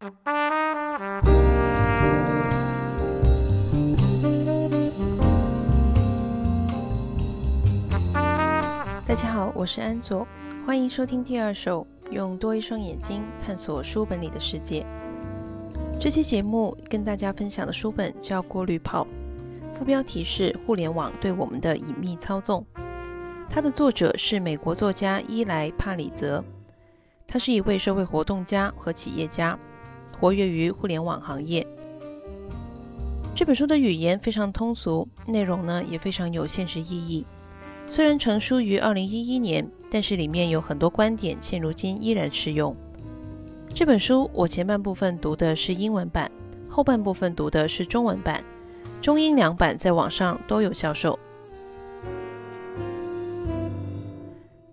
大家好，我是安佐，欢迎收听第二首，用多一双眼睛探索书本里的世界。这期节目跟大家分享的书本叫《过滤泡》，副标题是“互联网对我们的隐秘操纵”。它的作者是美国作家伊莱帕里泽，他是一位社会活动家和企业家，活跃于互联网行业。这本书的语言非常通俗，内容呢也非常有现实意义。虽然成书于二零一一年，但是里面有很多观点，现如今依然适用。这本书我前半部分读的是英文版，后半部分读的是中文版，中英两版在网上都有销售。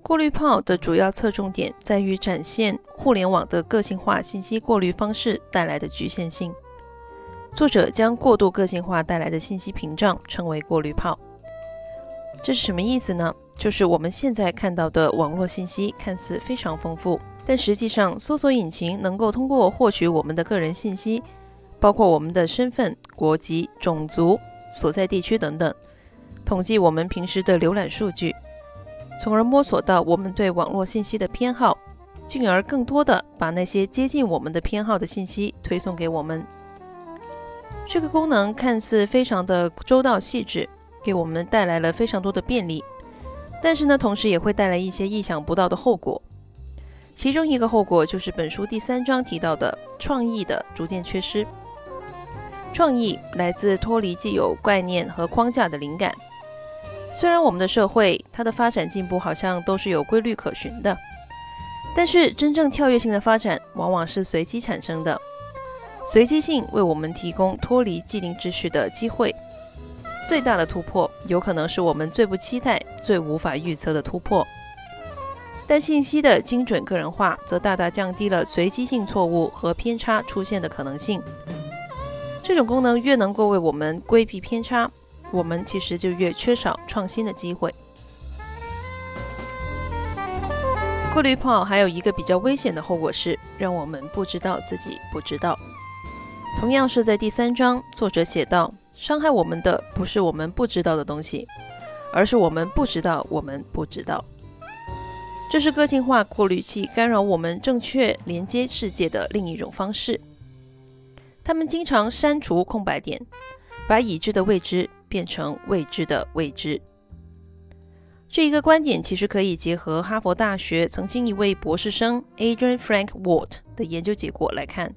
过滤泡的主要侧重点在于展现互联网的个性化信息过滤方式带来的局限性。作者将过度个性化带来的信息屏障称为过滤泡。这是什么意思呢？就是我们现在看到的网络信息看似非常丰富，但实际上，搜索引擎能够通过获取我们的个人信息，包括我们的身份、国籍、种族、所在地区等等，统计我们平时的浏览数据，从而摸索到我们对网络信息的偏好，进而更多的把那些接近我们的偏好的信息推送给我们。这个功能看似非常的周到细致。给我们带来了非常多的便利，但是呢，同时也会带来一些意想不到的后果。其中一个后果就是本书第三章提到的创意的逐渐缺失。创意来自脱离既有概念和框架的灵感。虽然我们的社会它的发展进步好像都是有规律可循的，但是真正跳跃性的发展往往是随机产生的。随机性为我们提供脱离既定秩序的机会。最大的突破有可能是我们最不期待、最无法预测的突破，但信息的精准个人化则大大降低了随机性错误和偏差出现的可能性。这种功能越能够为我们规避偏差，我们其实就越缺少创新的机会。过滤泡还有一个比较危险的后果是，让我们不知道自己不知道。同样是在第三章，作者写道。伤害我们的不是我们不知道的东西，而是我们不知道我们不知道。这是个性化过滤器干扰我们正确连接世界的另一种方式。他们经常删除空白点，把已知的未知变成未知的未知。这一个观点其实可以结合哈佛大学曾经一位博士生 Adrian Frank Walt 的研究结果来看。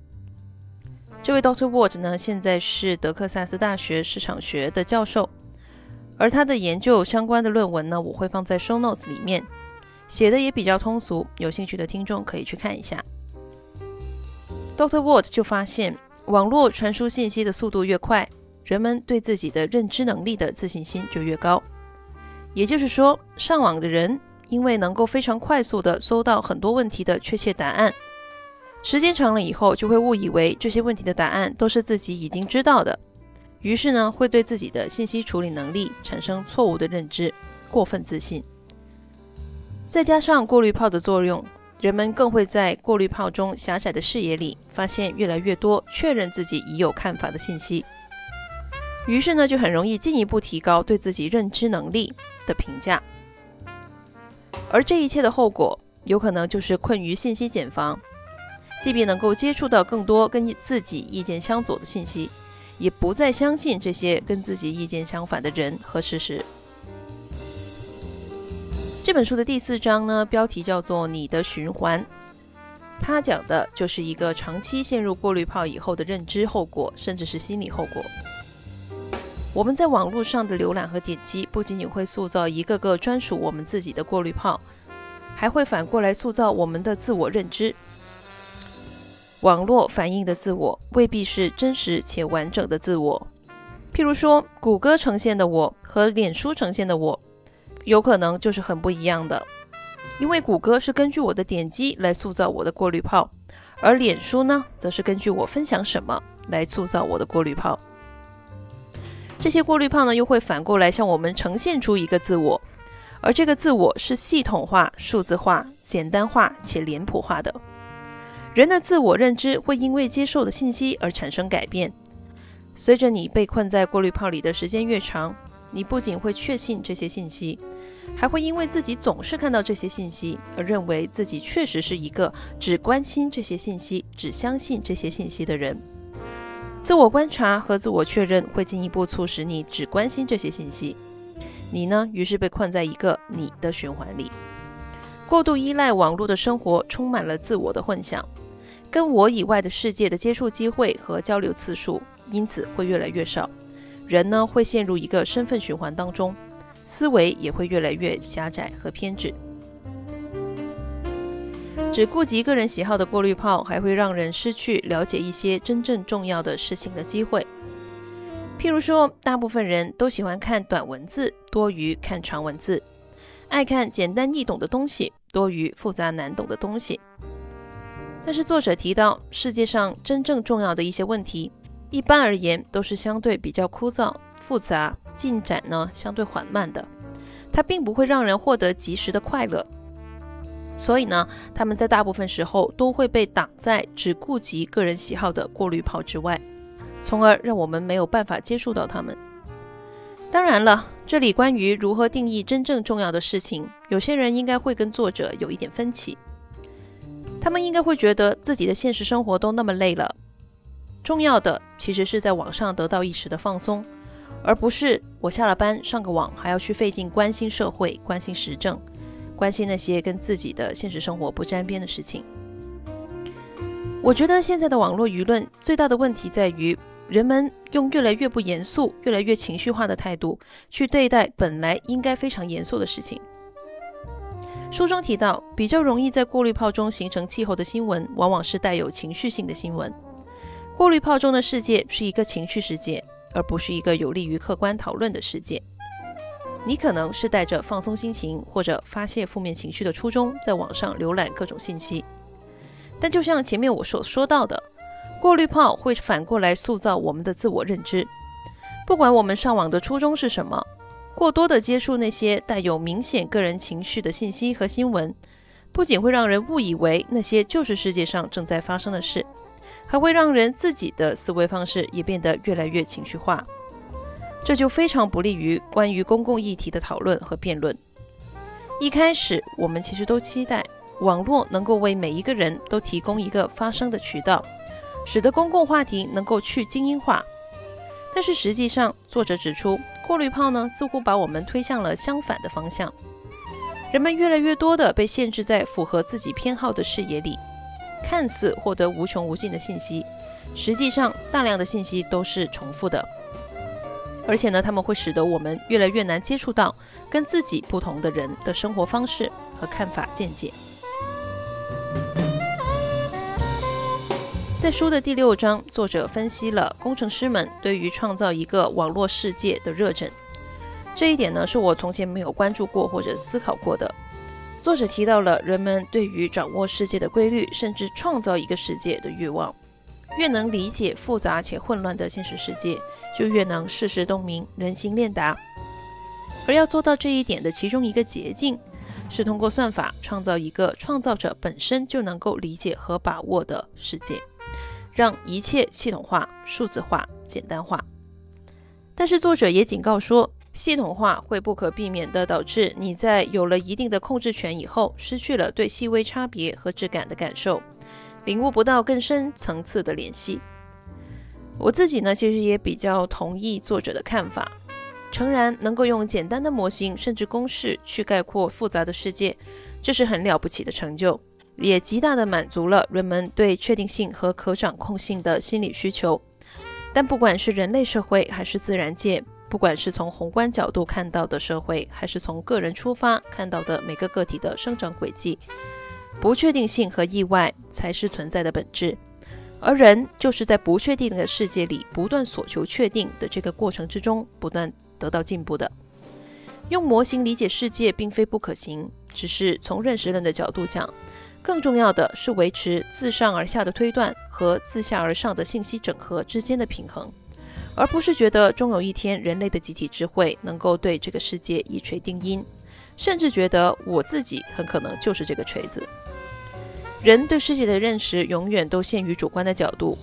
这位 Doctor Walt 呢，现在是德克萨斯大学市场学的教授，而他的研究相关的论文呢，我会放在 Show Notes 里面，写的也比较通俗，有兴趣的听众可以去看一下。Doctor Walt 就发现，网络传输信息的速度越快，人们对自己的认知能力的自信心就越高。也就是说，上网的人因为能够非常快速地搜到很多问题的确切答案。时间长了以后，就会误以为这些问题的答案都是自己已经知道的，于是呢，会对自己的信息处理能力产生错误的认知，过分自信。再加上过滤泡的作用，人们更会在过滤泡中狭窄的视野里，发现越来越多确认自己已有看法的信息，于是呢，就很容易进一步提高对自己认知能力的评价。而这一切的后果，有可能就是困于信息茧房。即便能够接触到更多跟自己意见相左的信息，也不再相信这些跟自己意见相反的人和事实。这本书的第四章呢，标题叫做“你的循环”，它讲的就是一个长期陷入过滤泡以后的认知后果，甚至是心理后果。我们在网络上的浏览和点击，不仅仅会塑造一个个专属我们自己的过滤泡，还会反过来塑造我们的自我认知。网络反映的自我未必是真实且完整的自我。譬如说，谷歌呈现的我和脸书呈现的我，有可能就是很不一样的。因为谷歌是根据我的点击来塑造我的过滤泡，而脸书呢，则是根据我分享什么来塑造我的过滤泡。这些过滤泡呢，又会反过来向我们呈现出一个自我，而这个自我是系统化、数字化、简单化且脸谱化的。人的自我认知会因为接受的信息而产生改变。随着你被困在过滤泡里的时间越长，你不仅会确信这些信息，还会因为自己总是看到这些信息而认为自己确实是一个只关心这些信息、只相信这些信息的人。自我观察和自我确认会进一步促使你只关心这些信息。你呢？于是被困在一个你的循环里。过度依赖网络的生活充满了自我的幻想，跟我以外的世界的接触机会和交流次数因此会越来越少。人呢会陷入一个身份循环当中，思维也会越来越狭窄和偏执。只顾及个人喜好的过滤泡，还会让人失去了解一些真正重要的事情的机会。譬如说，大部分人都喜欢看短文字多于看长文字，爱看简单易懂的东西多于复杂难懂的东西。但是作者提到，世界上真正重要的一些问题。一般而言，都是相对比较枯燥、复杂，进展呢相对缓慢的。它并不会让人获得及时的快乐，所以呢，他们在大部分时候都会被挡在只顾及个人喜好的过滤泡之外，从而让我们没有办法接触到他们。当然了，这里关于如何定义真正重要的事情，有些人应该会跟作者有一点分歧。他们应该会觉得自己的现实生活都那么累了。重要的其实是在网上得到一时的放松，而不是我下了班上个网还要去费劲关心社会、关心时政、关心那些跟自己的现实生活不沾边的事情。我觉得现在的网络舆论最大的问题在于，人们用越来越不严肃、越来越情绪化的态度去对待本来应该非常严肃的事情。书中提到，比较容易在过滤泡中形成气候的新闻，往往是带有情绪性的新闻。过滤泡中的世界是一个情绪世界，而不是一个有利于客观讨论的世界。你可能是带着放松心情或者发泄负面情绪的初衷，在网上浏览各种信息。但就像前面我所说到的，过滤泡会反过来塑造我们的自我认知。不管我们上网的初衷是什么，过多的接触那些带有明显个人情绪的信息和新闻，不仅会让人误以为那些就是世界上正在发生的事。还会让人自己的思维方式也变得越来越情绪化，这就非常不利于关于公共议题的讨论和辩论。一开始，我们其实都期待网络能够为每一个人都提供一个发声的渠道，使得公共话题能够去精英化。但是实际上，作者指出，过滤泡呢似乎把我们推向了相反的方向，人们越来越多的被限制在符合自己偏好的视野里。看似获得无穷无尽的信息，实际上大量的信息都是重复的，而且呢，他们会使得我们越来越难接触到跟自己不同的人的生活方式和看法见解。在书的第六章，作者分析了工程师们对于创造一个网络世界的热忱，这一点呢，是我从前没有关注过或者思考过的。作者提到了人们对于掌握世界的规律，甚至创造一个世界的欲望。越能理解复杂且混乱的现实世界，就越能事事洞明、人心练达。而要做到这一点的其中一个捷径，是通过算法创造一个创造者本身就能够理解和把握的世界，让一切系统化、数字化、简单化。但是作者也警告说。系统化会不可避免地导致你在有了一定的控制权以后，失去了对细微差别和质感的感受，领悟不到更深层次的联系。我自己呢，其实也比较同意作者的看法。诚然，能够用简单的模型甚至公式去概括复杂的世界，这是很了不起的成就，也极大的满足了人们对确定性和可掌控性的心理需求。但不管是人类社会还是自然界，不管是从宏观角度看到的社会，还是从个人出发看到的每个个体的生长轨迹，不确定性和意外才是存在的本质，而人就是在不确定的世界里不断所求确定的这个过程之中不断得到进步的。用模型理解世界并非不可行，只是从认识论的角度讲，更重要的是维持自上而下的推断和自下而上的信息整合之间的平衡。而不是觉得终有一天人类的集体智慧能够对这个世界一锤定音，甚至觉得我自己很可能就是这个锤子。人对世界的认识永远都限于主观的角度，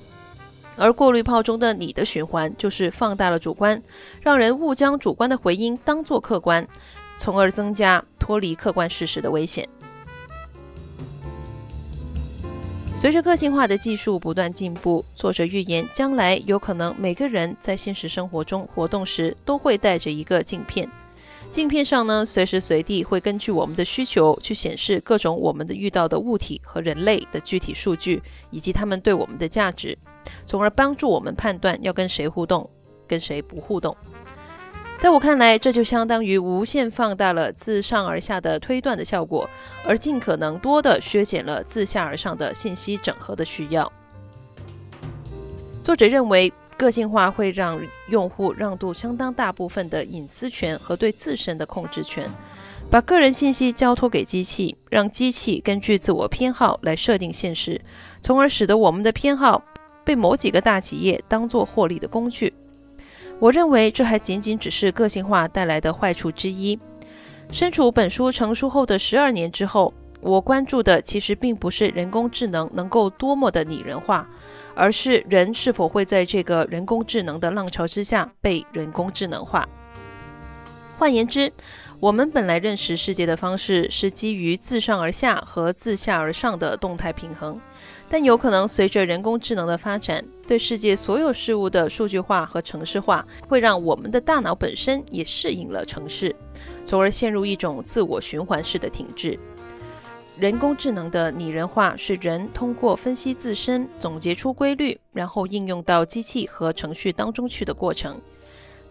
而过滤泡中的你的循环就是放大了主观，让人误将主观的回音当作客观，从而增加脱离客观事实的危险。随着个性化的技术不断进步，作者预言将来有可能每个人在现实生活中活动时都会带着一个镜片。镜片上呢，随时随地会根据我们的需求去显示各种我们的遇到的物体和人类的具体数据，以及他们对我们的价值，从而帮助我们判断要跟谁互动，跟谁不互动。在我看来，这就相当于无限放大了自上而下的推断的效果，而尽可能多的削减了自下而上的信息整合的需要。作者认为，个性化会让用户让渡相当大部分的隐私权和对自身的控制权，把个人信息交托给机器，让机器根据自我偏好来设定现实，从而使得我们的偏好被某几个大企业当作获利的工具。我认为这还仅仅只是个性化带来的坏处之一。身处本书成书后的十二年之后，我关注的其实并不是人工智能能够多么的拟人化，而是人是否会在这个人工智能的浪潮之下被人工智能化。换言之，我们本来认识世界的方式是基于自上而下和自下而上的动态平衡。但有可能随着人工智能的发展，对世界所有事物的数据化和城市化，会让我们的大脑本身也适应了城市，从而陷入一种自我循环式的停滞。人工智能的拟人化是人通过分析自身，总结出规律，然后应用到机器和程序当中去的过程，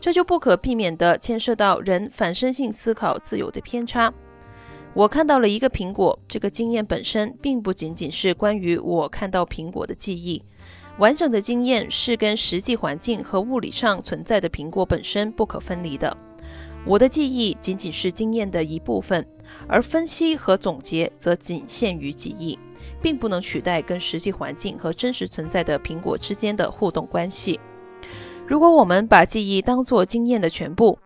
这就不可避免地牵涉到人反身性思考自有的偏差。我看到了一个苹果，这个经验本身并不仅仅是关于我看到苹果的记忆，完整的经验是跟实际环境和物理上存在的苹果本身不可分离的。我的记忆仅仅是经验的一部分，而分析和总结则仅限于记忆，并不能取代跟实际环境和真实存在的苹果之间的互动关系。如果我们把记忆当作经验的全部，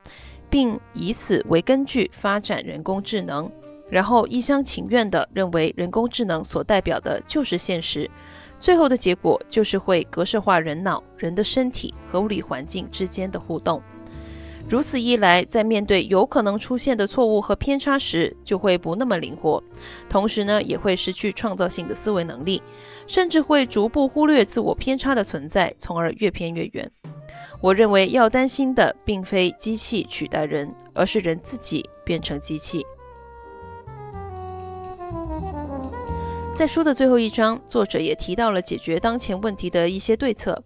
并以此为根据发展人工智能。然后一厢情愿地认为人工智能所代表的就是现实，最后的结果就是会格式化人脑、人的身体和物理环境之间的互动。如此一来，在面对有可能出现的错误和偏差时，就会不那么灵活，同时呢，也会失去创造性的思维能力，甚至会逐步忽略自我偏差的存在，从而越偏越远。我认为要担心的并非机器取代人，而是人自己变成机器。在书的最后一章，作者也提到了解决当前问题的一些对策，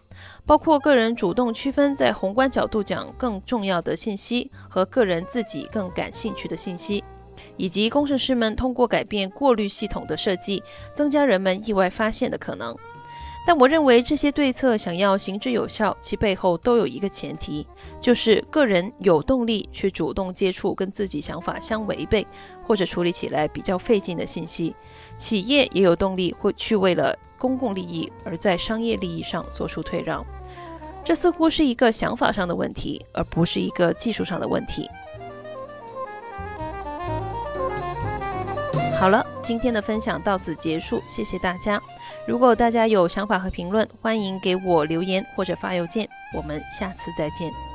包括个人主动区分在宏观角度讲更重要的信息和个人自己更感兴趣的信息，以及工程师们通过改变过滤系统的设计，增加人们意外发现的可能。但我认为这些对策想要行之有效，其背后都有一个前提，就是个人有动力去主动接触跟自己想法相违背或者处理起来比较费劲的信息。企业也有动力会去为了公共利益而在商业利益上做出退让。这似乎是一个想法上的问题，而不是一个技术上的问题。好了，今天的分享到此结束，谢谢大家。如果大家有想法和评论，欢迎给我留言或者发邮件。我们下次再见。